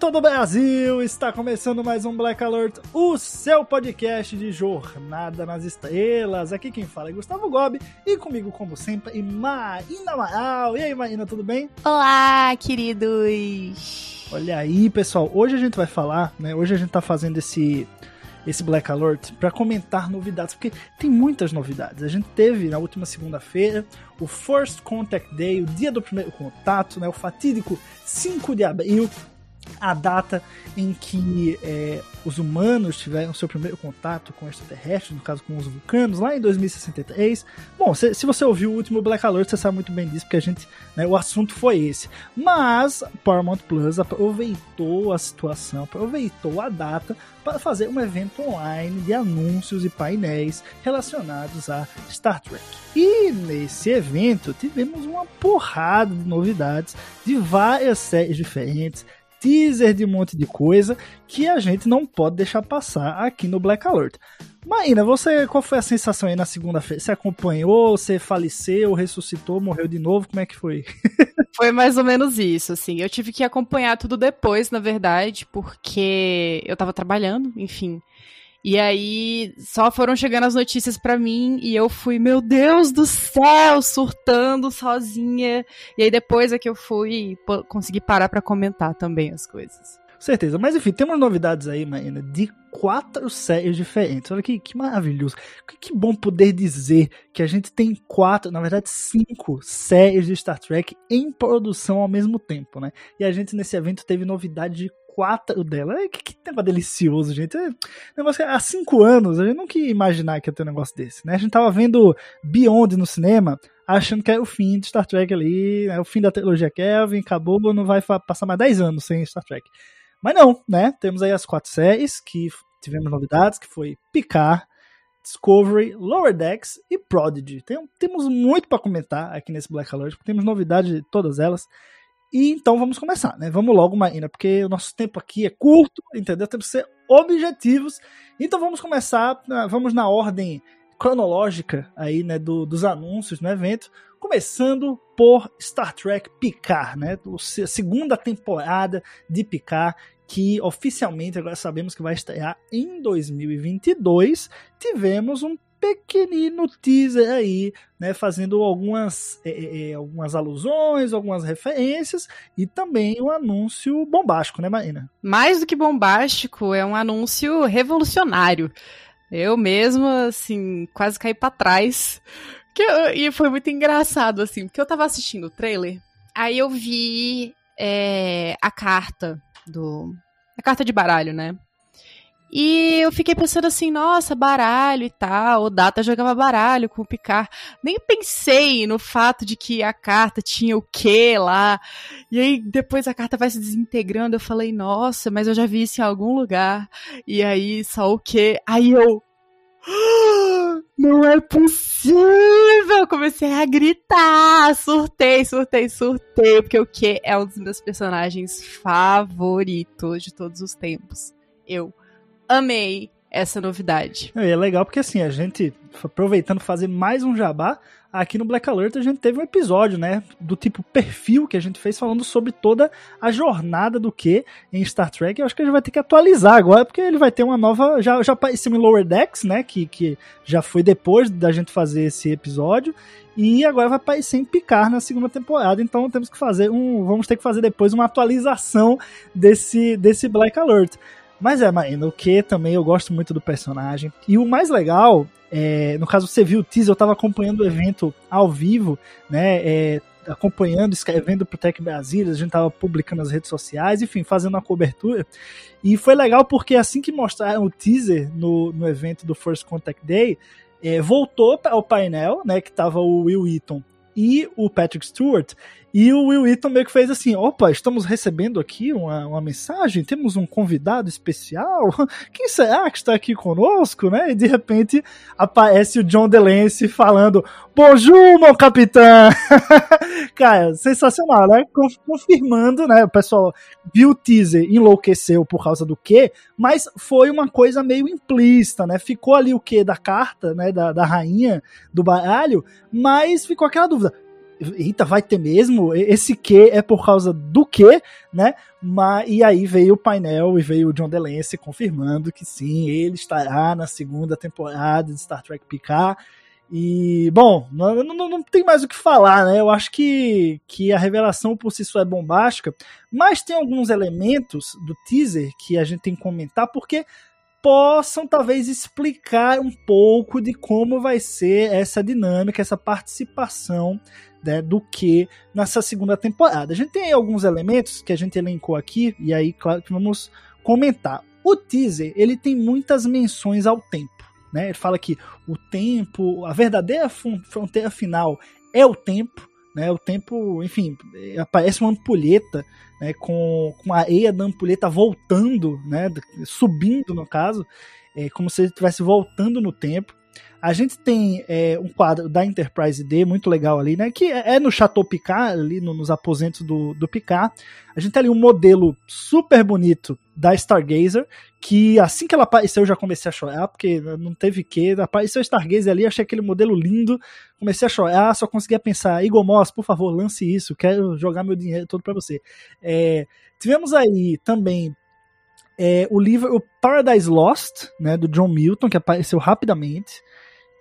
Todo o Brasil! Está começando mais um Black Alert, o seu podcast de Jornada nas Estrelas. Aqui quem fala é Gustavo Gobi e comigo, como sempre, Marina Amaral. E aí, Marina, tudo bem? Olá, queridos! Olha aí, pessoal, hoje a gente vai falar, né? Hoje a gente tá fazendo esse esse Black Alert para comentar novidades, porque tem muitas novidades. A gente teve na última segunda-feira o First Contact Day, o dia do primeiro contato, né? O fatídico 5 de abril, a data em que é, os humanos tiveram seu primeiro contato com extraterrestres, no caso com os vulcanos, lá em 2063. Bom, se, se você ouviu o último Black Alert, você sabe muito bem disso, porque a gente, né, o assunto foi esse. Mas Paramount Plus aproveitou a situação, aproveitou a data para fazer um evento online de anúncios e painéis relacionados a Star Trek. E nesse evento tivemos uma porrada de novidades de várias séries diferentes, teaser de um monte de coisa que a gente não pode deixar passar aqui no Black Alert. Maína, você qual foi a sensação aí na segunda-feira? Você acompanhou, você faleceu, ressuscitou, morreu de novo? Como é que foi? Foi mais ou menos isso, assim. Eu tive que acompanhar tudo depois, na verdade, porque eu tava trabalhando, enfim. E aí só foram chegando as notícias pra mim e eu fui, meu Deus do céu, surtando sozinha. E aí depois é que eu fui consegui parar pra comentar também as coisas. Certeza. Mas enfim, temos novidades aí, Maína, de quatro séries diferentes. Olha que, que maravilhoso. Que, que bom poder dizer que a gente tem quatro, na verdade, cinco séries de Star Trek em produção ao mesmo tempo, né? E a gente nesse evento teve novidade de quatro delas. É, Que, que negócio delicioso, gente. É, negócio que há cinco anos a gente nunca ia imaginar que ia ter um negócio desse, né? A gente tava vendo Beyond no cinema, achando que era o fim de Star Trek ali, né? o fim da trilogia Kelvin, acabou, não vai passar mais 10 anos sem Star Trek. Mas não, né? Temos aí as quatro séries que tivemos novidades, que foi Picard, Discovery, Lower Decks e Prodigy. Tem- temos muito para comentar aqui nesse Black Alert, porque temos novidades de todas elas. E então vamos começar, né? Vamos logo, Maína, porque o nosso tempo aqui é curto, entendeu? Temos que ser objetivos. Então vamos começar, na- vamos na ordem cronológica aí, né, do- dos anúncios no evento, começando por Star Trek Picard, né? Se- segunda temporada de Picard que oficialmente agora sabemos que vai estrear em 2022. Tivemos um pequenino teaser aí, né, fazendo algumas, é, é, é, algumas alusões, algumas referências e também um anúncio bombástico, né, Marina? Mais do que bombástico, é um anúncio revolucionário. Eu mesma, assim, quase caí pra trás. Que eu- e foi muito engraçado, assim, porque eu tava assistindo o trailer, aí eu vi é, a carta do. A carta de baralho, né? E eu fiquei pensando assim, nossa, baralho e tal. O Data jogava baralho com o Picard. Nem pensei no fato de que a carta tinha o quê lá. E aí depois a carta vai se desintegrando. Eu falei, nossa, mas eu já vi isso em algum lugar. E aí só o quê? Aí eu. "Ah, Não é possível! Comecei a gritar, surtei, surtei, surtei, porque o que é um dos meus personagens favoritos de todos os tempos. Eu amei essa novidade. E é legal porque assim, a gente, aproveitando fazer mais um jabá, aqui no Black Alert a gente teve um episódio, né, do tipo perfil que a gente fez falando sobre toda a jornada do que em Star Trek. Eu acho que a gente vai ter que atualizar agora, porque ele vai ter uma nova, já, já apareceu em Lower Decks, né, que, que já foi depois da gente fazer esse episódio, e agora vai aparecer em Picard na segunda temporada, então temos que fazer um, vamos ter que fazer depois uma atualização desse, desse Black Alert. Mas é, Marina, o que também eu gosto muito do personagem. E o mais legal, é, no caso você viu o teaser, eu tava acompanhando o evento ao vivo, né? É, acompanhando, escrevendo pro Tech Brasília, a gente tava publicando nas redes sociais, enfim, fazendo uma cobertura. E foi legal porque assim que mostraram o teaser no, no evento do First Contact Day, é, voltou para o painel, né, que tava o Will Eaton e o Patrick Stewart, e o Will Wheaton meio que fez assim: opa, estamos recebendo aqui uma, uma mensagem, temos um convidado especial. Quem será que está aqui conosco, né? E de repente aparece o John DeLance falando: Bonjour, meu capitão! Cara, sensacional, né? Confirmando, né? O pessoal viu o teaser, enlouqueceu por causa do quê, mas foi uma coisa meio implícita, né? Ficou ali o quê da carta, né? Da, da rainha do baralho, mas ficou aquela dúvida eita, vai ter mesmo? Esse que é por causa do que, né? Mas, e aí veio o painel e veio o John DeLance confirmando que sim, ele estará na segunda temporada de Star Trek Picard. E, bom, não, não, não, tem mais o que falar, né? Eu acho que, que a revelação por si só é bombástica, mas tem alguns elementos do teaser que a gente tem que comentar, porque possam talvez explicar um pouco de como vai ser essa dinâmica, essa participação né, do que nessa segunda temporada. A gente tem alguns elementos que a gente elencou aqui, e aí, claro que vamos comentar. O teaser, ele tem muitas menções ao tempo. Né? Ele fala que o tempo, a verdadeira fronteira final é o tempo, né? O tempo, enfim, aparece uma ampulheta, né? Com, com a areia da ampulheta voltando, né? Subindo no caso, é como se ele estivesse voltando no tempo. A gente tem é, um quadro da Enterprise D muito legal ali, né? Que é, é no Chateau Picard, ali no, nos aposentos do, do Picard. A gente tem ali um modelo super bonito da Stargazer, que assim que ela apareceu eu já comecei a chorar, porque não teve que. Apareceu a Stargazer ali, achei aquele modelo lindo, comecei a chorar, só conseguia pensar, Igor Moss, por favor, lance isso, quero jogar meu dinheiro todo para você. É, tivemos aí também é, o livro o Paradise Lost, né, do John Milton, que apareceu rapidamente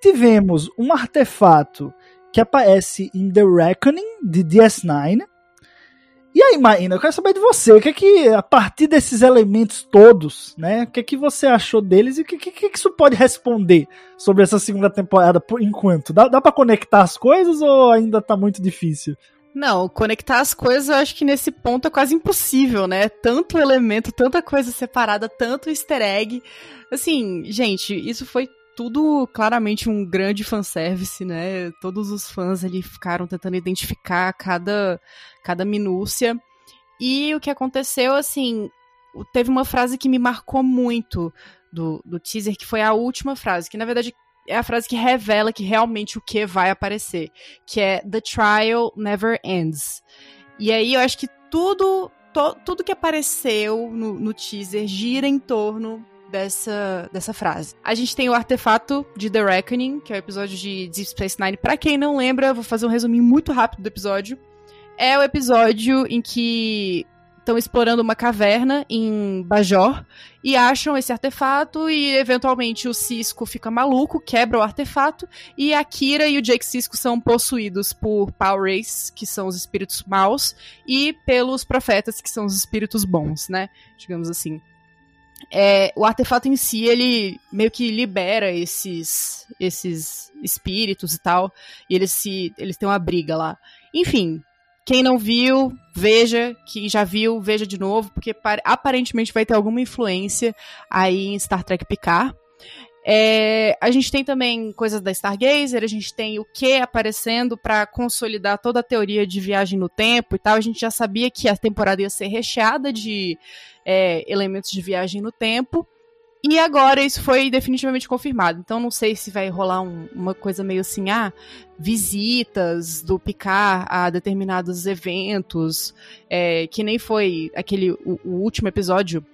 tivemos um artefato que aparece em The Reckoning de DS9. E aí, Maína, eu quero saber de você, o que é que, a partir desses elementos todos, né, o que é que você achou deles e o que, que, que isso pode responder sobre essa segunda temporada por enquanto? Dá, dá para conectar as coisas ou ainda tá muito difícil? Não, conectar as coisas eu acho que nesse ponto é quase impossível, né? Tanto elemento, tanta coisa separada, tanto easter egg. Assim, gente, isso foi tudo claramente um grande fanservice, né? Todos os fãs ali ficaram tentando identificar cada, cada minúcia. E o que aconteceu, assim, teve uma frase que me marcou muito do, do teaser, que foi a última frase, que na verdade é a frase que revela que realmente o que vai aparecer, que é The trial never ends. E aí eu acho que tudo, to, tudo que apareceu no, no teaser gira em torno dessa, dessa frase. A gente tem o artefato de The Reckoning, que é o episódio de Deep Space Nine. Pra quem não lembra, vou fazer um resuminho muito rápido do episódio. É o episódio em que estão explorando uma caverna em Bajor e acham esse artefato e eventualmente o Cisco fica maluco, quebra o artefato e a Kira e o Jake Cisco são possuídos por Power Race, que são os espíritos maus, e pelos profetas, que são os espíritos bons, né? Digamos assim é, o artefato em si, ele meio que libera esses, esses espíritos e tal, e eles se eles têm uma briga lá. Enfim, quem não viu, veja, quem já viu, veja de novo, porque aparentemente vai ter alguma influência aí em Star Trek Picard. É, a gente tem também coisas da Stargazer, a gente tem o que aparecendo para consolidar toda a teoria de viagem no tempo e tal. A gente já sabia que a temporada ia ser recheada de é, elementos de viagem no tempo. E agora isso foi definitivamente confirmado. Então não sei se vai rolar um, uma coisa meio assim, ah, visitas do Picard a determinados eventos, é, que nem foi aquele o, o último episódio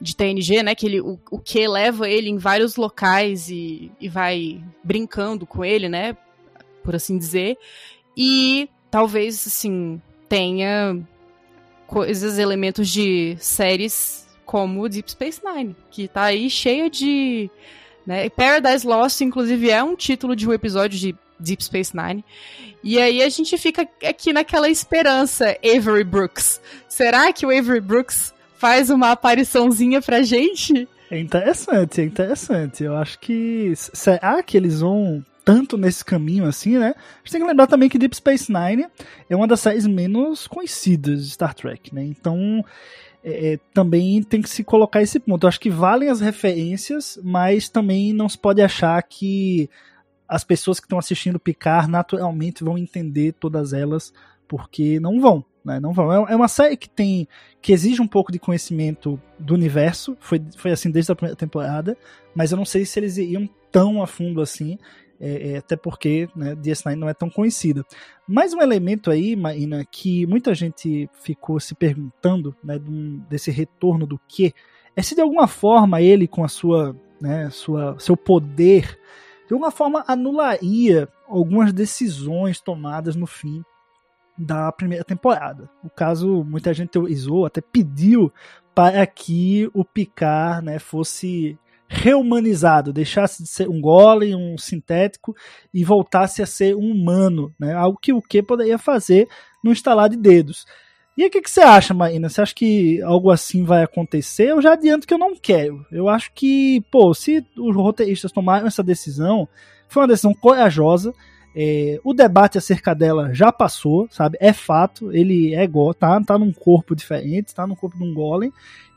de TNG, né? Que ele, o, o que leva ele em vários locais e, e vai brincando com ele, né? Por assim dizer. E talvez, assim, tenha coisas, elementos de séries como Deep Space Nine, que tá aí cheia de. Né? Paradise Lost, inclusive, é um título de um episódio de Deep Space Nine. E aí a gente fica aqui naquela esperança, Avery Brooks. Será que o Avery Brooks faz uma apariçãozinha pra gente. É interessante, é interessante. Eu acho que. Será que eles vão tanto nesse caminho assim, né? A gente tem que lembrar também que Deep Space Nine é uma das séries menos conhecidas de Star Trek, né? Então, é, é, também tem que se colocar esse ponto. Eu acho que valem as referências, mas também não se pode achar que as pessoas que estão assistindo Picard naturalmente vão entender todas elas, porque não vão. Né? Não vão. É, é uma série que tem. que exige um pouco de conhecimento do universo. Foi, foi assim desde a primeira temporada. Mas eu não sei se eles iam tão a fundo assim. É, é, até porque né, DS9 não é tão conhecida. Mais um elemento aí, Maína, que muita gente ficou se perguntando né, desse retorno do que é se de alguma forma ele, com a sua, né, sua seu poder, de alguma forma anularia algumas decisões tomadas no fim da primeira temporada. O caso, muita gente teorizou, até pediu para que o Picard né, fosse reumanizado, deixasse de ser um golem, um sintético e voltasse a ser um humano, né? Algo que o que poderia fazer no instalar de dedos. E o que, que você acha, Marina? Você acha que algo assim vai acontecer? Eu já adianto que eu não quero. Eu acho que, pô, se os roteiristas tomaram essa decisão, foi uma decisão corajosa. É, o debate acerca dela já passou, sabe? É fato, ele é igual, tá, tá num corpo diferente, tá no corpo de um golem.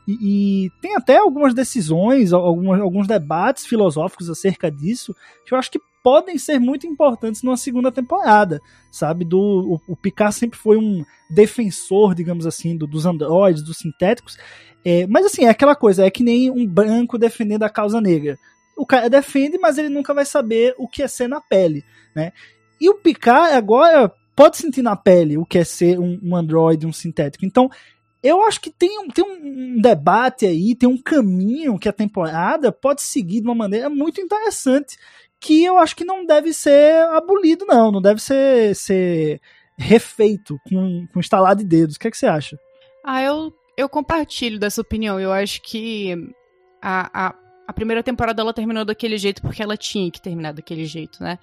E, e, tem até algumas decisões, algumas, alguns debates filosóficos acerca disso, que eu acho que podem ser muito importantes numa segunda temporada, sabe? Do, o, o Picard sempre foi um defensor, digamos assim, do, dos androides, dos sintéticos. É, mas assim, é aquela coisa, é que nem um branco defendendo a causa negra. O cara defende, mas ele nunca vai saber o que é ser na pele, né? E o Picard agora pode sentir na pele o que é ser um, um androide, um sintético. Então, eu acho que tem, um, tem um debate aí, tem um caminho que a temporada pode seguir de uma maneira muito interessante, que eu acho que não deve ser abolido, não, não deve ser, ser refeito com, com estalar de dedos. O que, é que você acha? Ah, eu, eu compartilho dessa opinião. Eu acho que a, a, a primeira temporada ela terminou daquele jeito porque ela tinha que terminar daquele jeito, né?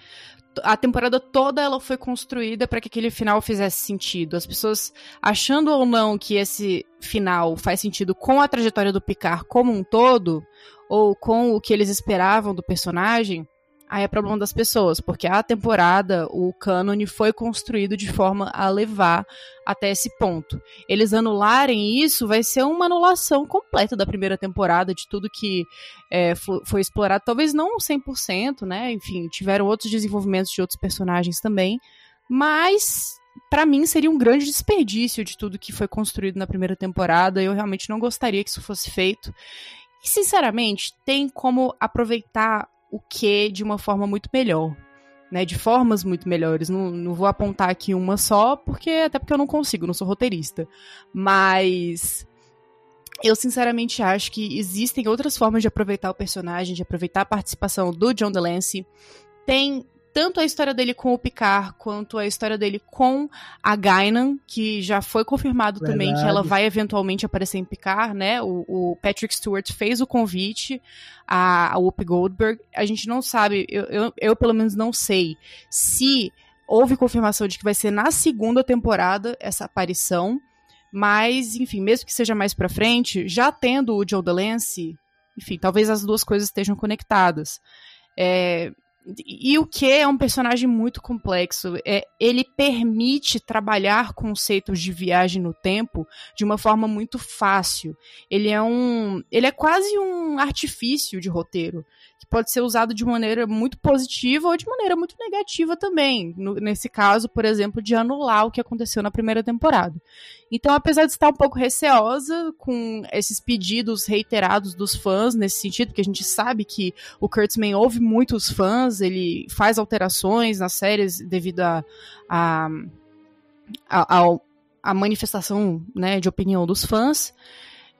a temporada toda ela foi construída para que aquele final fizesse sentido. As pessoas achando ou não que esse final faz sentido com a trajetória do Picard como um todo, ou com o que eles esperavam do personagem, Aí é problema das pessoas, porque a temporada, o cânone foi construído de forma a levar até esse ponto. Eles anularem isso vai ser uma anulação completa da primeira temporada, de tudo que é, foi explorado. Talvez não 100%, né? Enfim, tiveram outros desenvolvimentos de outros personagens também. Mas, para mim, seria um grande desperdício de tudo que foi construído na primeira temporada. Eu realmente não gostaria que isso fosse feito. E, sinceramente, tem como aproveitar o que de uma forma muito melhor. Né, de formas muito melhores. Não, não vou apontar aqui uma só, porque até porque eu não consigo, não sou roteirista. Mas eu sinceramente acho que existem outras formas de aproveitar o personagem, de aproveitar a participação do John DeLancey. Tem tanto a história dele com o Picard quanto a história dele com a Guinan, que já foi confirmado Verdade. também que ela vai eventualmente aparecer em Picard, né? O, o Patrick Stewart fez o convite a, a Whoopi Goldberg. A gente não sabe, eu, eu, eu pelo menos não sei se houve confirmação de que vai ser na segunda temporada essa aparição. Mas, enfim, mesmo que seja mais pra frente, já tendo o Joe DeLancey, enfim, talvez as duas coisas estejam conectadas. É, e o que é um personagem muito complexo. É, ele permite trabalhar conceitos de viagem no tempo de uma forma muito fácil. Ele é um. Ele é quase um artifício de roteiro que pode ser usado de maneira muito positiva ou de maneira muito negativa também. No, nesse caso, por exemplo, de anular o que aconteceu na primeira temporada. Então, apesar de estar um pouco receosa com esses pedidos reiterados dos fãs nesse sentido, porque a gente sabe que o Kurtzman ouve muitos fãs, ele faz alterações nas séries devido a, a, a, a, a manifestação né, de opinião dos fãs.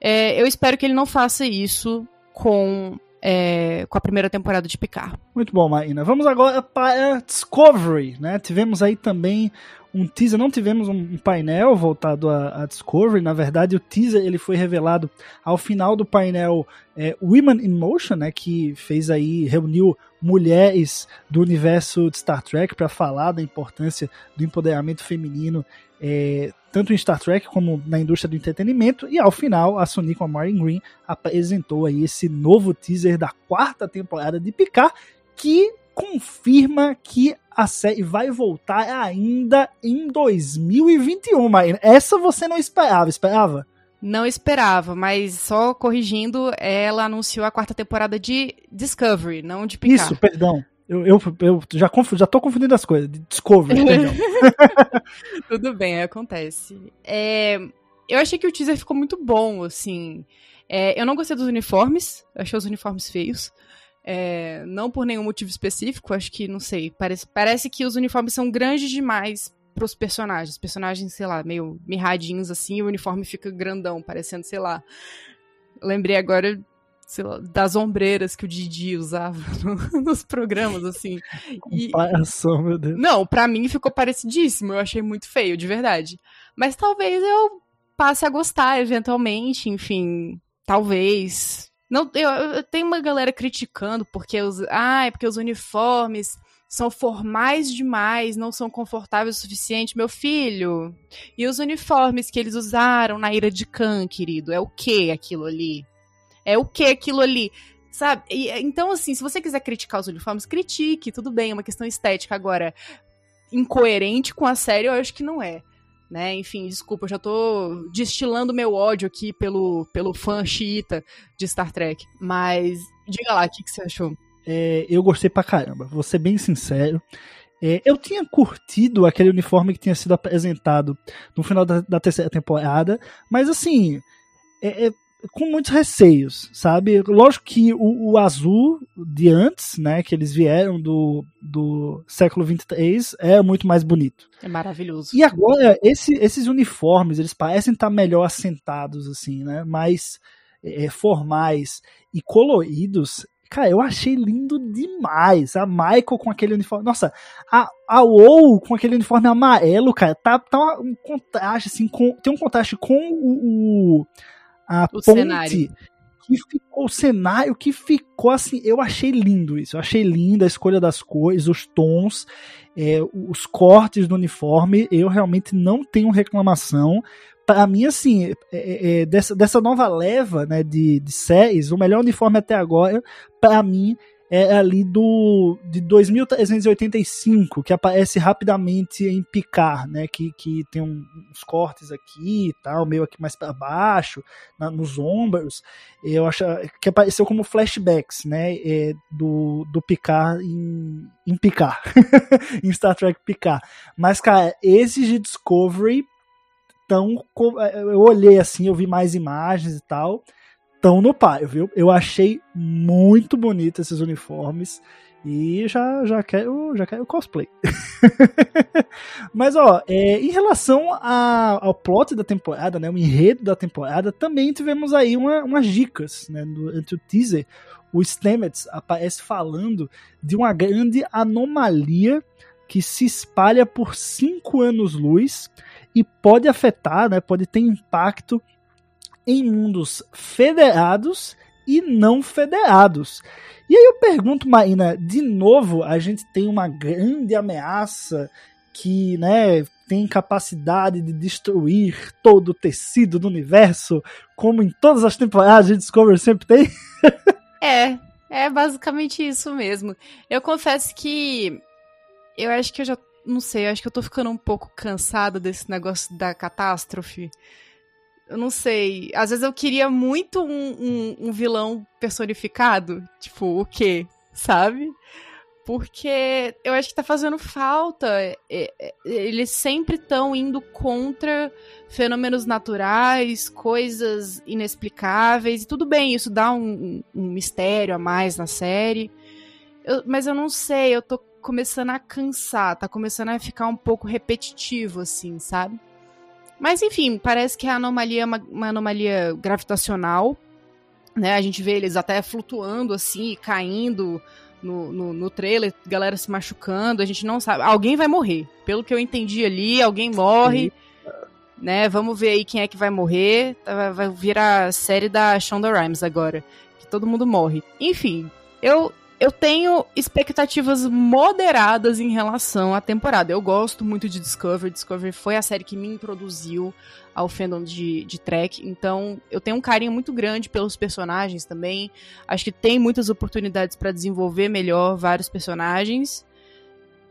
É, eu espero que ele não faça isso com é, com a primeira temporada de Picard. Muito bom, Marina. Vamos agora para Discovery, né? Tivemos aí também um teaser, não tivemos um painel voltado a, a, Discovery, na verdade o teaser ele foi revelado ao final do painel é, Women in Motion, né, que fez aí, reuniu mulheres do universo de Star Trek para falar da importância do empoderamento feminino é, tanto em Star Trek como na indústria do entretenimento. E ao final, a Sony com a Maureen Green apresentou aí esse novo teaser da quarta temporada de Picard, que confirma que a série vai voltar ainda em 2021, Maíra. Essa você não esperava, esperava? Não esperava, mas só corrigindo, ela anunciou a quarta temporada de Discovery, não de Picard. Isso, perdão. Eu, eu, eu já, confundo, já tô confundindo as coisas. Discovery, perdão. Tudo bem, acontece. É, eu achei que o teaser ficou muito bom, assim. É, eu não gostei dos uniformes, achei os uniformes feios. É, não por nenhum motivo específico, acho que, não sei, parece, parece que os uniformes são grandes demais pros personagens. Os personagens, sei lá, meio mirradinhos assim, e o uniforme fica grandão, parecendo, sei lá. Lembrei agora lá, das ombreiras que o Didi usava no, nos programas, assim. E, Comparação, meu Deus. Não, pra mim ficou parecidíssimo, eu achei muito feio, de verdade. Mas talvez eu passe a gostar eventualmente, enfim, talvez. Não, eu, eu tenho uma galera criticando porque os, ah, é porque os uniformes são formais demais, não são confortáveis o suficiente, meu filho. E os uniformes que eles usaram na Ira de Khan, querido, é o que aquilo ali? É o que aquilo ali? Sabe? E, então, assim, se você quiser criticar os uniformes, critique, tudo bem, é uma questão estética. Agora, incoerente com a série, eu acho que não é. Né? Enfim, desculpa, eu já tô destilando meu ódio aqui pelo, pelo fã xiita de Star Trek. Mas, diga lá, o que, que você achou? é, eu gostei pra caramba, vou ser bem sincero. É, eu tinha curtido aquele uniforme que tinha sido apresentado no final da, da terceira temporada, mas assim, é, é, com muitos receios, sabe? Lógico que o, o, azul de antes, né, que eles vieram do, do século 23, é muito mais bonito. É maravilhoso. E agora, esse, esses uniformes, eles parecem estar melhor assentados, assim, né? Mais é, formais e coloridos. Cara, eu achei lindo demais. A Michael com aquele uniforme. Nossa, a, a WoW com aquele uniforme amarelo, cara, tá, tá um contraste, assim, com, tem um contraste com o. o a o ponte. Cenário. Que ficou o cenário que ficou assim. Eu achei lindo isso. Eu achei lindo a escolha das cores, os tons, é, os cortes do uniforme. Eu realmente não tenho reclamação para mim, assim, é, é, é, dessa, dessa nova leva né, de, de séries, o melhor uniforme até agora, para mim, é ali do de 2385, que aparece rapidamente em Picar, né? Que, que tem um, uns cortes aqui e tal, meio aqui mais para baixo, na, nos ombros. Eu acho que apareceu como flashbacks, né? É, do, do Picar em, em Picar, em Star Trek Picar. Mas, cara, esses de Discovery tão. É, eu olhei assim, eu vi mais imagens e tal. Tão no pai, viu? Eu achei muito bonito esses uniformes. E já, já quero já quero cosplay. Mas ó, é, em relação a, ao plot da temporada, né, o enredo da temporada, também tivemos aí uma, umas dicas, né, durante o teaser. O Stamets aparece falando de uma grande anomalia que se espalha por cinco anos-luz e pode afetar, né, pode ter impacto em mundos federados e não federados. E aí eu pergunto, Marina, de novo, a gente tem uma grande ameaça que, né, tem capacidade de destruir todo o tecido do universo, como em todas as temporadas de Discovery sempre tem? é, é basicamente isso mesmo. Eu confesso que eu acho que eu já não sei, acho que eu tô ficando um pouco cansada desse negócio da catástrofe. Eu não sei. Às vezes eu queria muito um, um, um vilão personificado. Tipo, o quê? Sabe? Porque eu acho que tá fazendo falta. É, é, eles sempre estão indo contra fenômenos naturais, coisas inexplicáveis. E tudo bem, isso dá um, um mistério a mais na série. Eu, mas eu não sei, eu tô começando a cansar, tá começando a ficar um pouco repetitivo, assim, sabe? Mas enfim, parece que a anomalia é uma, uma anomalia gravitacional, né? A gente vê eles até flutuando assim, caindo no, no, no, trailer, galera se machucando, a gente não sabe. Alguém vai morrer. Pelo que eu entendi ali, alguém morre. Sim. Né? Vamos ver aí quem é que vai morrer. Tá, vai virar a série da Shonda Rhimes agora. Que todo mundo morre. Enfim, eu eu tenho expectativas moderadas em relação à temporada. Eu gosto muito de Discovery. Discovery foi a série que me introduziu ao fandom de, de Trek. Então, eu tenho um carinho muito grande pelos personagens também. Acho que tem muitas oportunidades para desenvolver melhor vários personagens.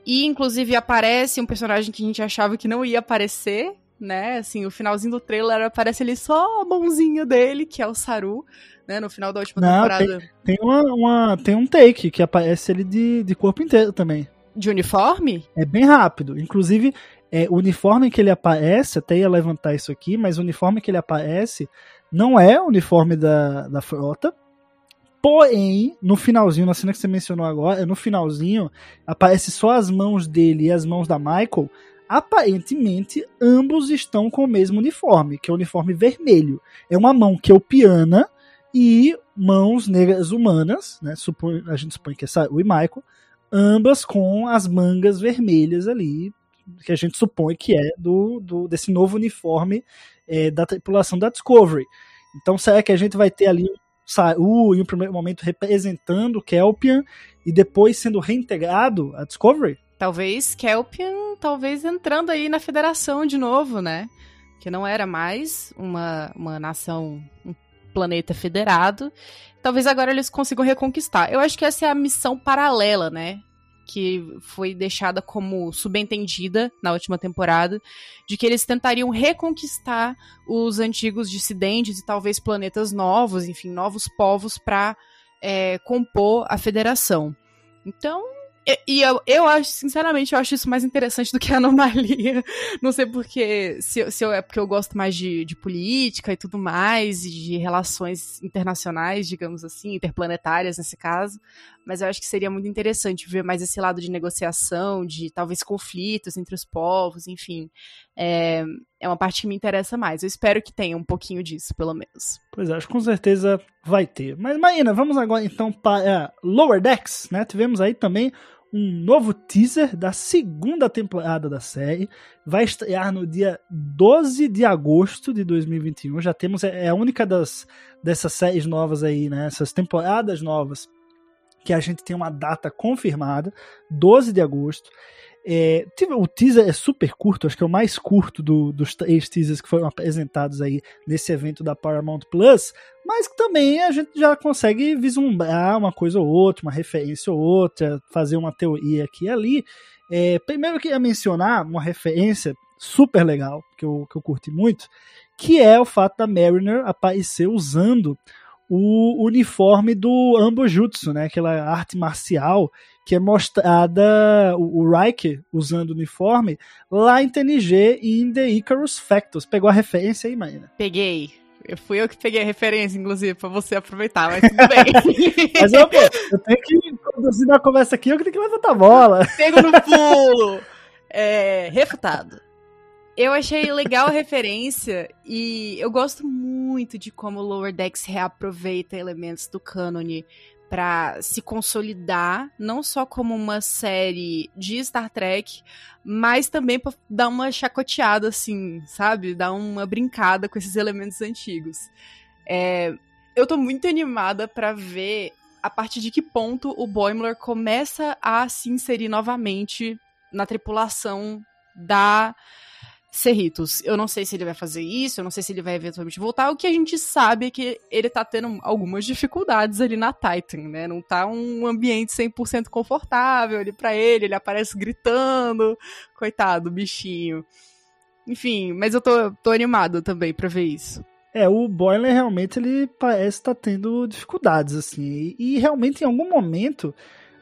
E, inclusive, aparece um personagem que a gente achava que não ia aparecer, né? Assim, o finalzinho do trailer aparece ali só a mãozinha dele, que é o Saru né? No final da última Não, temporada. Tem, tem, uma, uma- tem um take que aparece ele de, de corpo inteiro também. De uniforme? É bem rápido. Inclusive, é, o uniforme que ele aparece, até ia levantar isso aqui, mas o uniforme que ele aparece não é o uniforme da, da frota. Porém, no finalzinho, na cena que você mencionou agora, no finalzinho, aparece só as mãos dele e as mãos da Michael. Aparentemente, ambos estão com o mesmo uniforme, que é o uniforme vermelho. É uma mão que é o piana e mãos negras humanas, né? Supõe, a gente supõe que é Saru e Michael, ambas com as mangas vermelhas ali, que a gente supõe que é do, do desse novo uniforme é, da tripulação da Discovery. Então, será que a gente vai ter ali Saru em um primeiro momento representando Kelpian e depois sendo reintegrado à Discovery? Talvez Kelpian, talvez entrando aí na federação de novo, né? Que não era mais uma, uma nação, um planeta federado. Talvez agora eles consigam reconquistar. Eu acho que essa é a missão paralela, né? Que foi deixada como subentendida na última temporada, de que eles tentariam reconquistar os antigos dissidentes e talvez planetas novos, enfim, novos povos para é, compor a federação. Então, e, eu, eu acho, sinceramente, eu acho isso mais interessante do que a anomalia. Não sei porque, se, se eu, é porque eu gosto mais de, de política e tudo mais, e de relações internacionais, digamos assim, interplanetárias nesse caso. Mas eu acho que seria muito interessante ver mais esse lado de negociação, de talvez conflitos entre os povos, enfim. É, é uma parte que me interessa mais. Eu espero que tenha um pouquinho disso, pelo menos. Pois é, acho que com certeza vai ter. Mas, Maína, vamos agora então para Lower Decks, né? Tivemos aí também um novo teaser da segunda temporada da série. Vai estrear no dia 12 de agosto de 2021. Já temos, é a única das, dessas séries novas aí, né? Essas temporadas novas que a gente tem uma data confirmada, 12 de agosto. É, o teaser é super curto, acho que é o mais curto do, dos três teasers que foram apresentados aí nesse evento da Paramount Plus, mas que também a gente já consegue vislumbrar uma coisa ou outra, uma referência ou outra, fazer uma teoria aqui e ali. É, primeiro eu queria mencionar uma referência super legal, que eu, que eu curti muito, que é o fato da Mariner aparecer usando o uniforme do Ambojutsu, né? Aquela arte marcial que é mostrada o, o usando o uniforme lá em TNG e em The Icarus Factors. Pegou a referência aí, Marina? Peguei. Eu fui eu que peguei a referência, inclusive, pra você aproveitar, mas tudo bem. mas eu, pô, eu tenho que conduzir uma conversa aqui, eu que tenho que levantar a bola. Pego no pulo. É, refutado. Eu achei legal a referência e eu gosto muito de como o Lower Decks reaproveita elementos do cânone para se consolidar, não só como uma série de Star Trek, mas também para dar uma chacoteada, assim, sabe? Dar uma brincada com esses elementos antigos. É, eu tô muito animada para ver a partir de que ponto o Boimler começa a se inserir novamente na tripulação da Cerritos. Eu não sei se ele vai fazer isso, eu não sei se ele vai eventualmente voltar. O que a gente sabe é que ele tá tendo algumas dificuldades ali na Titan, né? Não tá um ambiente 100% confortável ali para ele, ele aparece gritando. Coitado, bichinho. Enfim, mas eu tô, tô animado também pra ver isso. É, o Boiler realmente ele parece estar tá tendo dificuldades, assim. E, e realmente em algum momento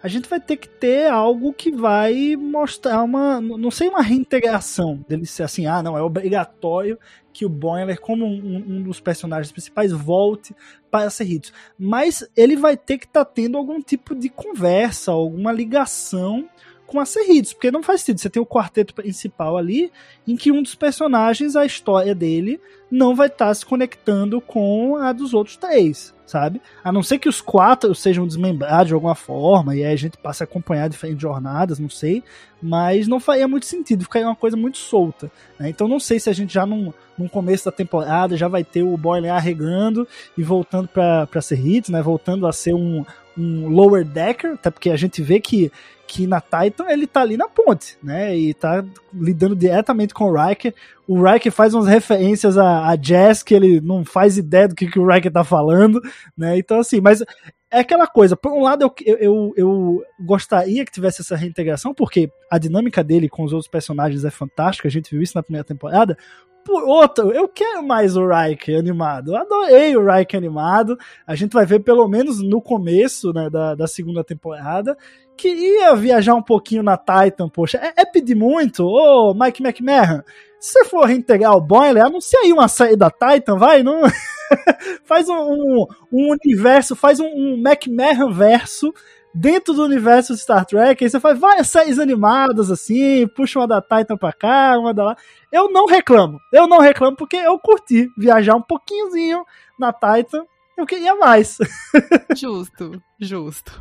a gente vai ter que ter algo que vai mostrar uma, não sei, uma reintegração dele ser assim, ah, não, é obrigatório que o Boiler, como um, um dos personagens principais, volte para Cerritos. Mas ele vai ter que estar tá tendo algum tipo de conversa, alguma ligação com a Cerritos, porque não faz sentido. Você tem o quarteto principal ali, em que um dos personagens, a história dele, não vai estar tá se conectando com a dos outros três, sabe? A não ser que os quatro sejam desmembrados de alguma forma, e aí a gente passe a acompanhar diferentes jornadas, não sei, mas não faria muito sentido, ficaria uma coisa muito solta. Né? Então não sei se a gente já num, num começo da temporada já vai ter o Boiler arregando e voltando para ser hits, né? Voltando a ser um, um lower decker, até porque a gente vê que, que na Titan ele tá ali na ponte, né? E tá lidando diretamente com o Riker. O Riker faz umas referências a, a Jazz que ele não faz ideia do que, que o Riker tá falando, né? Então, assim, mas é aquela coisa, por um lado eu, eu, eu, gostaria que tivesse essa reintegração, porque a dinâmica dele com os outros personagens é fantástica, a gente viu isso na primeira temporada. Por outro, eu quero mais o Riker animado. Eu adorei o Riker animado. A gente vai ver pelo menos no começo né, da, da segunda temporada. Que ia viajar um pouquinho na Titan, poxa. É, é pedir muito? Ô, Mike McMahon, se você for reintegrar o Boiler, anuncia aí uma série da Titan, vai? Não... faz um, um, um, universo, faz um, um McMahon verso dentro do universo de Star Trek, aí você faz várias séries animadas assim, puxa uma da Titan pra cá, uma da lá. Eu não reclamo, eu não reclamo porque eu curti viajar um pouquinhozinho na Titan, eu queria mais. Justo, justo.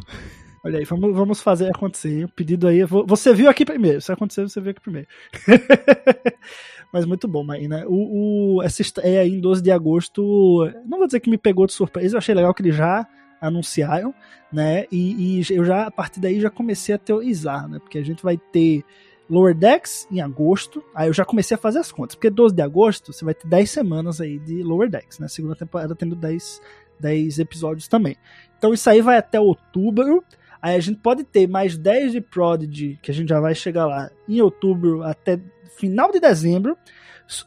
Olha aí, vamos, vamos fazer acontecer. O pedido aí, você viu aqui primeiro. Se acontecer, você viu aqui primeiro. Mas muito bom, Maína. O, o, essa estreia aí em 12 de agosto, não vou dizer que me pegou de surpresa, eu achei legal que eles já anunciaram, né? E, e eu já, a partir daí, já comecei a teorizar, né? Porque a gente vai ter Lower Decks em agosto. Aí eu já comecei a fazer as contas. Porque 12 de agosto você vai ter 10 semanas aí de Lower Decks, né? Segunda temporada tendo 10, 10 episódios também. Então isso aí vai até outubro. Aí a gente pode ter mais 10 de Prodigy, que a gente já vai chegar lá em outubro até final de dezembro.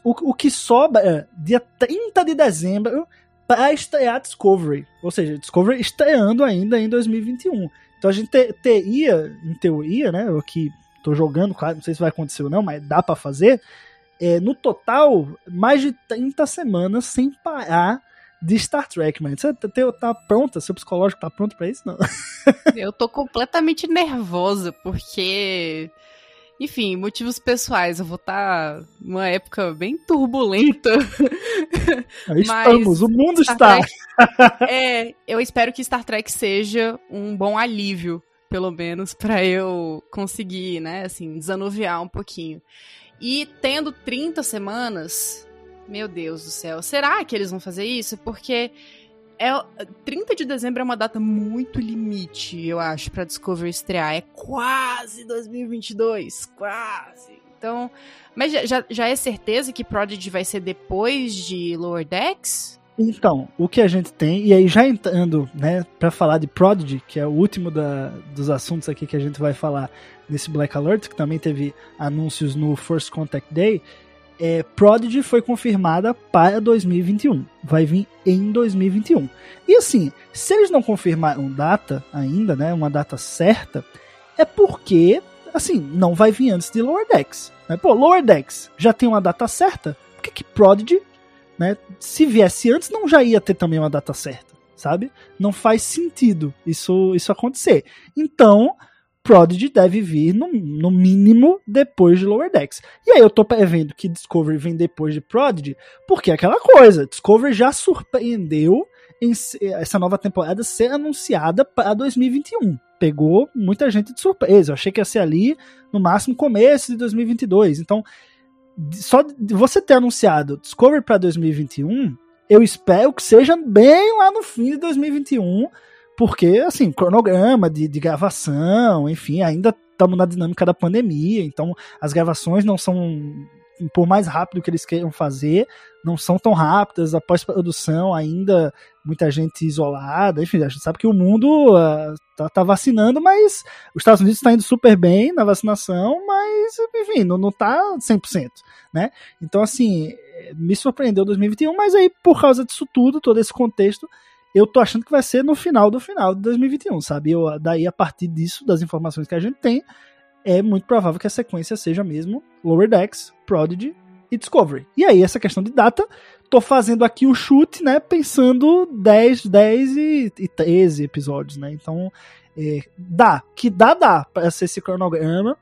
O, o que sobra, é, dia 30 de dezembro, para estrear Discovery. Ou seja, Discovery estreando ainda em 2021. Então a gente teria, em teoria, né? Eu aqui tô jogando, claro, não sei se vai acontecer ou não, mas dá para fazer. É, no total, mais de 30 semanas sem parar de Star Trek, mano. Você tá, tá pronta? Seu psicológico tá pronto para isso? Não. Eu tô completamente nervosa, porque. Enfim, motivos pessoais. Eu vou estar tá numa época bem turbulenta. Estamos, o mundo Star está. Trek, é, eu espero que Star Trek seja um bom alívio, pelo menos, para eu conseguir, né, assim, desanuviar um pouquinho. E tendo 30 semanas, meu Deus do céu. Será que eles vão fazer isso? Porque é 30 de dezembro é uma data muito limite, eu acho, para Discovery estrear. É quase 2022, quase. Então, mas já, já é certeza que Prodigy vai ser depois de Lower Decks? Então, o que a gente tem, e aí já entrando, né, para falar de Prodigy, que é o último da, dos assuntos aqui que a gente vai falar nesse Black Alert, que também teve anúncios no First Contact Day, é, Prodigy foi confirmada para 2021. Vai vir em 2021. E assim, se eles não confirmaram data ainda, né, uma data certa, é porque, assim, não vai vir antes de Lower Decks. Né? Pô, Lower Decks já tem uma data certa, por que, que Prodigy, né, se viesse antes, não já ia ter também uma data certa, sabe? Não faz sentido isso, isso acontecer. Então, Prodigy deve vir no, no mínimo depois de Lower Decks. E aí eu tô prevendo que Discovery vem depois de Prodigy, porque é aquela coisa, Discovery já surpreendeu em essa nova temporada ser anunciada para 2021. Pegou muita gente de surpresa. Eu achei que ia ser ali no máximo começo de 2022. Então, só você ter anunciado Discovery para 2021, eu espero que seja bem lá no fim de 2021 porque, assim, cronograma de, de gravação, enfim, ainda estamos na dinâmica da pandemia, então as gravações não são, por mais rápido que eles queiram fazer, não são tão rápidas, a pós-produção ainda muita gente isolada, enfim, a gente sabe que o mundo uh, tá, tá, vacinando, mas os Estados Unidos está indo super bem na vacinação, mas, enfim, não, não tá 100%, né? Então, assim, me surpreendeu 2021, mas aí, por causa disso tudo, todo esse contexto, eu tô achando que vai ser no final do final de 2021, sabe? Eu, daí, a partir disso, das informações que a gente tem, é muito provável que a sequência seja mesmo Lower Decks, Prodigy e Discovery. E aí, essa questão de data, tô fazendo aqui o chute, né? Pensando 10, 10 e, e 13 episódios, né? Então, é, dá. Que dá, dá pra ser esse cronograma.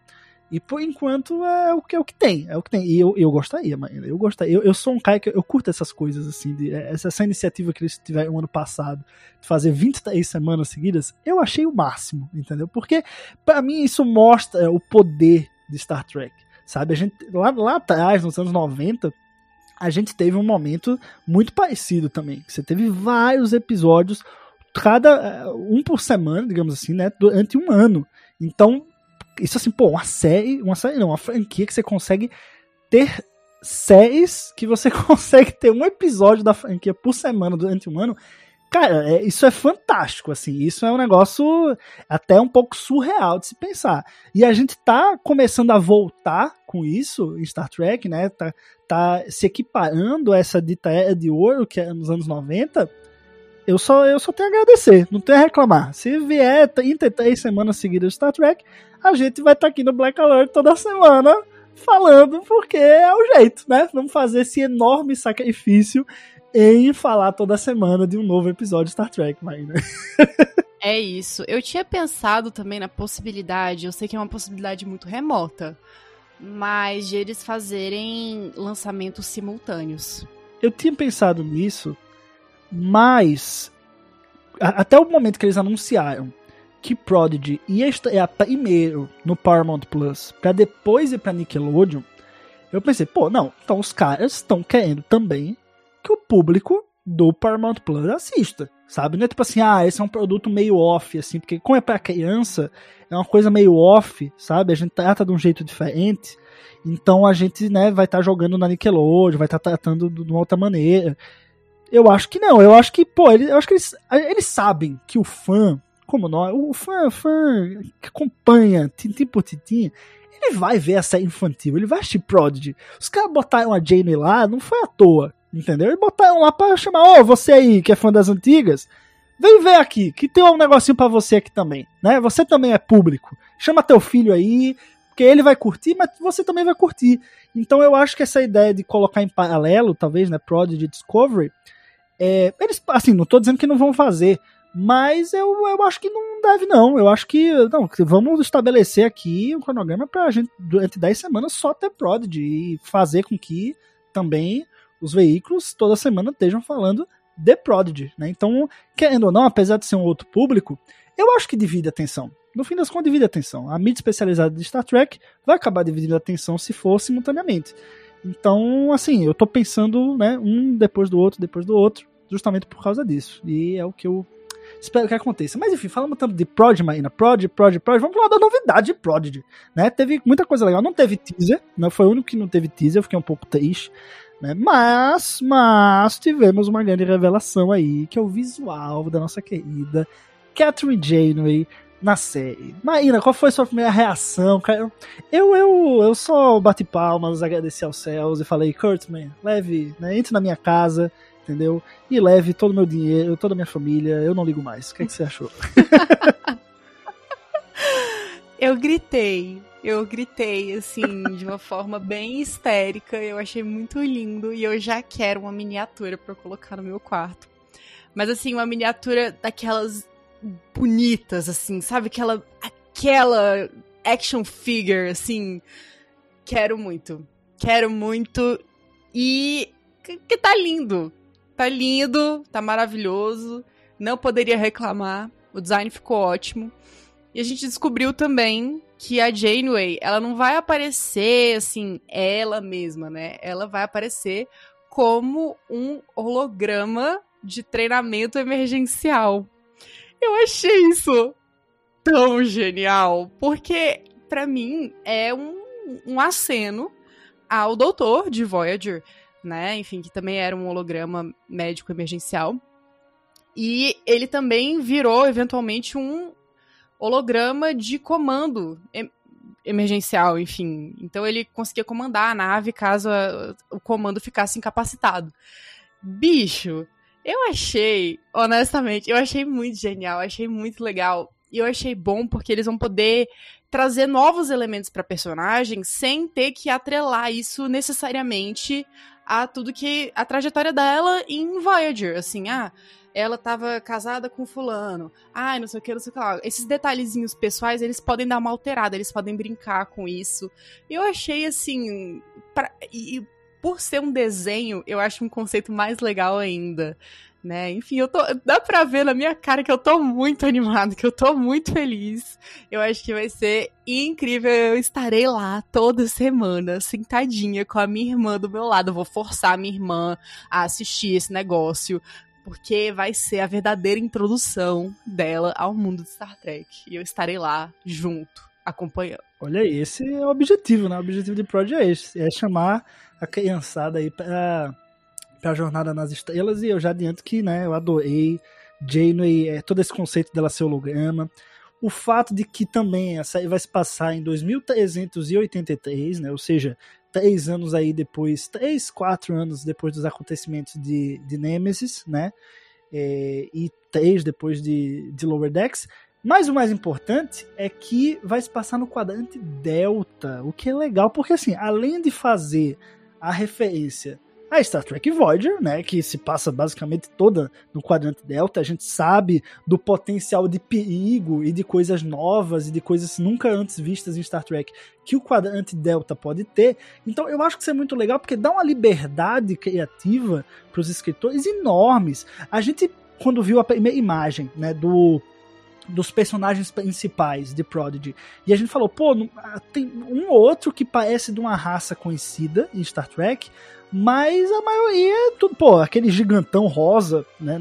E por enquanto é o que, é o que tem, é o que tem. E eu, eu gostaria, mano. Eu gostaria. Eu, eu sou um cara que eu, curto essas coisas, assim. De, é, essa, essa iniciativa que eles tiveram ano passado, de fazer 23 semanas seguidas, eu achei o máximo, entendeu? Porque, para mim, isso mostra o poder de Star Trek. Sabe? A gente, lá, lá atrás, nos anos 90, a gente teve um momento muito parecido também. Você teve vários episódios cada um por semana, digamos assim, né, durante um ano. Então, isso assim, pô, uma série, uma série não, uma franquia que você consegue ter séries que você consegue ter um episódio da franquia por semana durante um ano. Cara, é, isso é fantástico, assim. Isso é um negócio até um pouco surreal de se pensar. E a gente tá começando a voltar com isso em Star Trek, né? Tá, tá se equiparando a essa dita era de ouro que é nos anos 90. Eu só, eu só tenho a agradecer, não tenho a reclamar. Se vier 33 semanas seguidas de Star Trek, a gente vai estar tá aqui no Black Alert toda semana falando porque é o jeito, né? Vamos fazer esse enorme sacrifício em falar toda semana de um novo episódio de Star Trek, Marina. É isso. Eu tinha pensado também na possibilidade, eu sei que é uma possibilidade muito remota, mas de eles fazerem lançamentos simultâneos. Eu tinha pensado nisso, mas até o momento que eles anunciaram que Prodigy ia estrear primeiro no Paramount Plus, para depois ir para Nickelodeon, eu pensei, pô, não, então os caras estão querendo também que o público do Paramount Plus assista, sabe? Não é tipo assim, ah, esse é um produto meio off, assim, porque como é pra criança, é uma coisa meio off, sabe? A gente trata de um jeito diferente, então a gente, né, vai estar tá jogando na Nickelodeon, vai estar tá tratando de uma outra maneira. Eu acho que não, eu acho que, pô, eu acho que eles, eles sabem que o fã, como nós, o fã, fã que acompanha tintim por tintim, ele vai ver a série infantil, ele vai assistir Prodigy. Os caras botaram a Jane lá, não foi à toa. Entendeu? E botaram lá pra chamar, ô, oh, você aí que é fã das antigas, vem ver aqui, que tem um negocinho para você aqui também, né? Você também é público. Chama teu filho aí, porque ele vai curtir, mas você também vai curtir. Então eu acho que essa ideia de colocar em paralelo, talvez, né, Prodigy Discovery, é, eles, assim, não tô dizendo que não vão fazer, mas eu, eu acho que não deve, não. Eu acho que, não, vamos estabelecer aqui um cronograma pra gente, durante 10 semanas, só ter Prodigy e fazer com que também os veículos toda semana estejam falando de Prodigy, né? Então, querendo ou não, apesar de ser um outro público, eu acho que divide a atenção. No fim das contas, divide a atenção. A mídia especializada de Star Trek vai acabar dividindo a atenção se for simultaneamente. Então, assim, eu tô pensando, né, um depois do outro, depois do outro, justamente por causa disso. E é o que eu espero que aconteça. Mas enfim, falando tanto de Prodigy, Marina, Prodigy, Prodigy, Prodigy, vamos falar da novidade de Prodigy, né? Teve muita coisa legal, não teve teaser, não foi o único que não teve teaser, eu fiquei um pouco triste. Né? Mas, mas tivemos uma grande revelação aí, que é o visual da nossa querida Catherine Janeway na série. Maína, qual foi sua primeira reação? Eu, eu, eu só bati palmas, agradeci aos céus e falei, Kurtzman, leve, né, entre na minha casa, entendeu? E leve todo o meu dinheiro, toda a minha família, eu não ligo mais. O que, é que você achou? eu gritei eu gritei, assim, de uma forma bem histérica. Eu achei muito lindo e eu já quero uma miniatura para colocar no meu quarto. Mas, assim, uma miniatura daquelas bonitas, assim, sabe? Aquela, aquela action figure, assim. Quero muito. Quero muito. E que tá lindo. Tá lindo, tá maravilhoso. Não poderia reclamar. O design ficou ótimo. E a gente descobriu também que a Janeway, ela não vai aparecer assim, ela mesma, né? Ela vai aparecer como um holograma de treinamento emergencial. Eu achei isso tão genial, porque para mim é um, um aceno ao doutor de Voyager, né? Enfim, que também era um holograma médico emergencial. E ele também virou eventualmente um holograma de comando emergencial, enfim. Então ele conseguia comandar a nave caso a, o comando ficasse incapacitado. Bicho, eu achei, honestamente, eu achei muito genial, achei muito legal. E eu achei bom porque eles vão poder trazer novos elementos para personagem sem ter que atrelar isso necessariamente a tudo que a trajetória dela em Voyager, assim, ah, ela tava casada com fulano, ai, não sei o que, não sei o que lá. Esses detalhezinhos pessoais, eles podem dar uma alterada, eles podem brincar com isso. Eu achei, assim, pra, e por ser um desenho, eu acho um conceito mais legal ainda. Né? Enfim, eu tô, dá pra ver na minha cara que eu tô muito animado, que eu tô muito feliz. Eu acho que vai ser incrível. Eu estarei lá toda semana, sentadinha com a minha irmã do meu lado. Eu vou forçar a minha irmã a assistir esse negócio porque vai ser a verdadeira introdução dela ao mundo de Star Trek. E eu estarei lá junto, acompanhando. Olha aí, esse é o objetivo, né? O objetivo de Prod é esse, é chamar a criançada aí pra, pra Jornada nas Estrelas, e eu já adianto que, né, eu adorei Janeway, é, todo esse conceito dela ser holograma, o fato de que também a série vai se passar em 2383, né, ou seja, três anos aí depois, três, quatro anos depois dos acontecimentos de, de Nemesis, né, é, e três depois de, de Lower Decks, mas o mais importante é que vai se passar no quadrante Delta, o que é legal, porque assim, além de fazer a referência a Star Trek Voyager, né, que se passa basicamente toda no quadrante Delta, a gente sabe do potencial de perigo e de coisas novas e de coisas nunca antes vistas em Star Trek que o quadrante Delta pode ter. Então eu acho que isso é muito legal porque dá uma liberdade criativa para os escritores enormes. A gente quando viu a primeira imagem, né, do dos personagens principais de Prodigy. E a gente falou, pô, tem um ou outro que parece de uma raça conhecida em Star Trek, mas a maioria é tudo, pô, aquele gigantão rosa, né?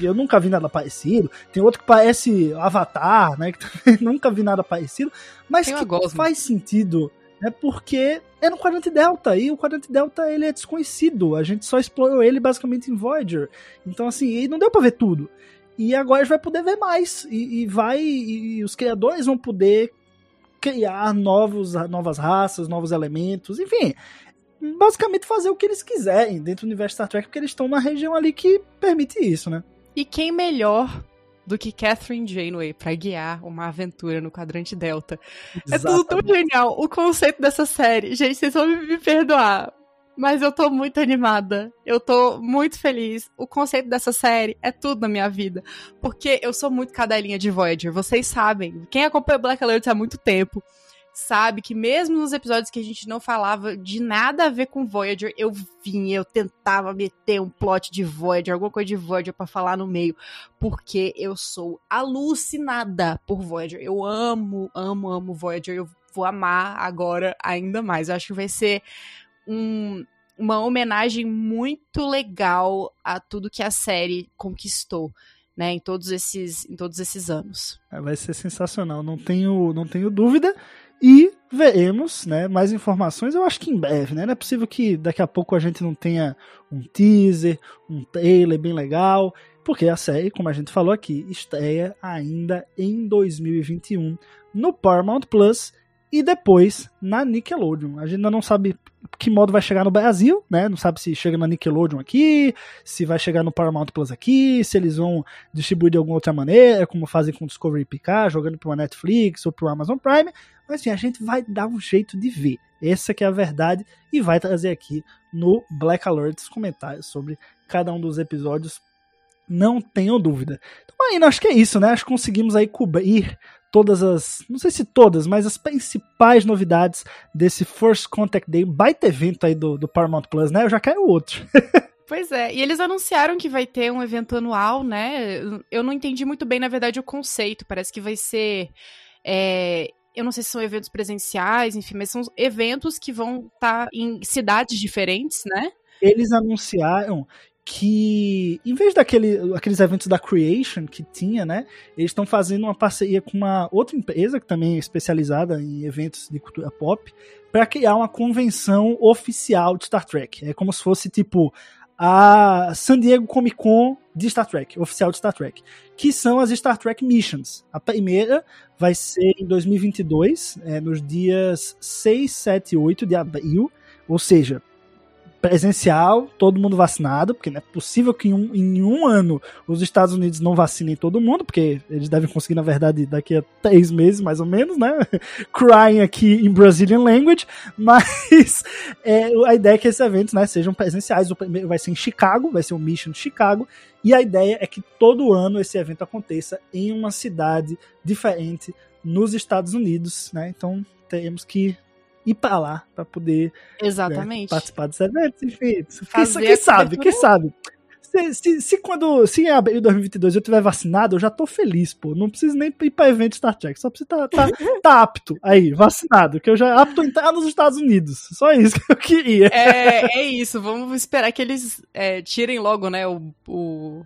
Eu nunca vi nada parecido. Tem outro que parece Avatar, né? Que nunca vi nada parecido. Mas Tem que faz sentido, né? Porque é no quadrante Delta, e o quadrante Delta ele é desconhecido. A gente só explorou ele basicamente em Voyager. Então, assim, não deu pra ver tudo. E agora a gente vai poder ver mais. E, e vai. E os criadores vão poder criar novos, novas raças, novos elementos, enfim basicamente fazer o que eles quiserem dentro do universo Star Trek, porque eles estão na região ali que permite isso, né? E quem melhor do que Catherine Janeway para guiar uma aventura no quadrante Delta? Exatamente. É tudo tão genial. O conceito dessa série, gente, vocês vão me perdoar. Mas eu tô muito animada. Eu tô muito feliz. O conceito dessa série é tudo na minha vida. Porque eu sou muito cadelinha de Voyager. Vocês sabem. Quem acompanha Black Alert há muito tempo sabe que mesmo nos episódios que a gente não falava de nada a ver com Voyager, eu vinha, eu tentava meter um plot de Voyager, alguma coisa de Voyager para falar no meio, porque eu sou alucinada por Voyager. Eu amo, amo, amo Voyager. Eu vou amar agora ainda mais. Eu acho que vai ser um, uma homenagem muito legal a tudo que a série conquistou. Né, em todos esses em todos esses anos. É, vai ser sensacional, não tenho não tenho dúvida. E veremos né, mais informações, eu acho que em breve, né? Não é possível que daqui a pouco a gente não tenha um teaser, um trailer bem legal, porque a série, como a gente falou aqui, estreia ainda em 2021 no Paramount Plus e depois na Nickelodeon. A gente ainda não sabe que modo vai chegar no Brasil, né? Não sabe se chega na Nickelodeon aqui, se vai chegar no Paramount Plus aqui, se eles vão distribuir de alguma outra maneira, como fazem com o Discovery Picard, jogando para uma Netflix ou para o Amazon Prime. Mas assim, a gente vai dar um jeito de ver. Essa que é a verdade e vai trazer aqui no Black Alert os comentários sobre cada um dos episódios. Não tenham dúvida. Então, aí, acho que é isso, né? Acho que conseguimos aí cobrir todas as, não sei se todas, mas as principais novidades desse First Contact Day, baita evento aí do, do Paramount Plus, né? Eu já quero outro. Pois é, e eles anunciaram que vai ter um evento anual, né? Eu não entendi muito bem, na verdade, o conceito. Parece que vai ser. É, eu não sei se são eventos presenciais, enfim, mas são eventos que vão estar tá em cidades diferentes, né? Eles anunciaram que em vez daquele, aqueles eventos da Creation que tinha, né, eles estão fazendo uma parceria com uma outra empresa que também é especializada em eventos de cultura pop para criar uma convenção oficial de Star Trek. É como se fosse tipo a San Diego Comic Con de Star Trek, oficial de Star Trek, que são as Star Trek Missions. A primeira vai ser em 2022, é, nos dias 6, 7 e 8 de abril, ou seja, presencial, todo mundo vacinado, porque não é possível que em um, em um, ano os Estados Unidos não vacinem todo mundo, porque eles devem conseguir, na verdade, daqui a três meses, mais ou menos, né? Crying aqui em Brazilian language, mas é, a ideia é que esses eventos né, sejam presenciais. O primeiro vai ser em Chicago, vai ser o Mission de Chicago, e a ideia é que todo ano esse evento aconteça em uma cidade diferente nos Estados Unidos, né? Então teremos que ir para lá para poder né, participar dos eventos, enfim. Fazer quem sabe, quem sabe. Se, se, se, quando se em abril de 2022 eu tiver vacinado, eu já tô feliz, pô. Não preciso nem ir pra evento Star Trek. Só preciso estar tá, tá, tá, apto aí, vacinado. Que eu já apto a entrar nos Estados Unidos. Só isso que eu queria. É, é isso. Vamos esperar que eles é, tirem logo, né, o, o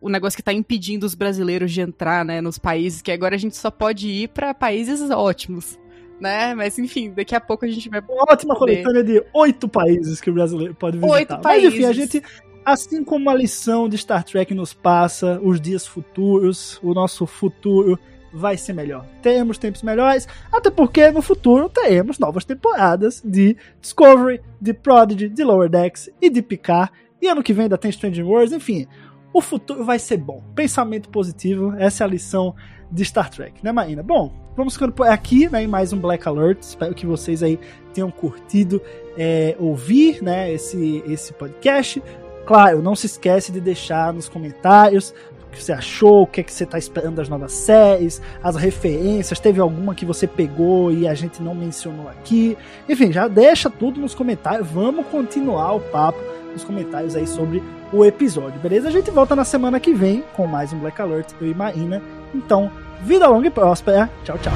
o negócio que tá impedindo os brasileiros de entrar, né, nos países, que agora a gente só pode ir para países ótimos. Né? Mas enfim, daqui a pouco a gente vai. Uma ótima poder. coletânea de oito países que o brasileiro pode visitar. Oito países. Mas enfim, a gente Assim como a lição de Star Trek nos passa, os dias futuros, o nosso futuro vai ser melhor. Teremos tempos melhores, até porque no futuro teremos novas temporadas de Discovery, de Prodigy, de Lower Decks e de Picard. E ano que vem ainda tem Strange Worlds, enfim. O futuro vai ser bom. Pensamento positivo, essa é a lição de Star Trek, né, Marina? Bom, vamos ficando por aqui, né, em mais um Black Alert. Espero que vocês aí tenham curtido é, ouvir, né, esse, esse podcast. Claro, não se esquece de deixar nos comentários o que você achou, o que, é que você está esperando das novas séries, as referências, teve alguma que você pegou e a gente não mencionou aqui. Enfim, já deixa tudo nos comentários. Vamos continuar o papo nos comentários aí sobre o episódio, beleza? A gente volta na semana que vem com mais um Black Alert, eu e Marina. Então, vida longa e próspera. Tchau, tchau.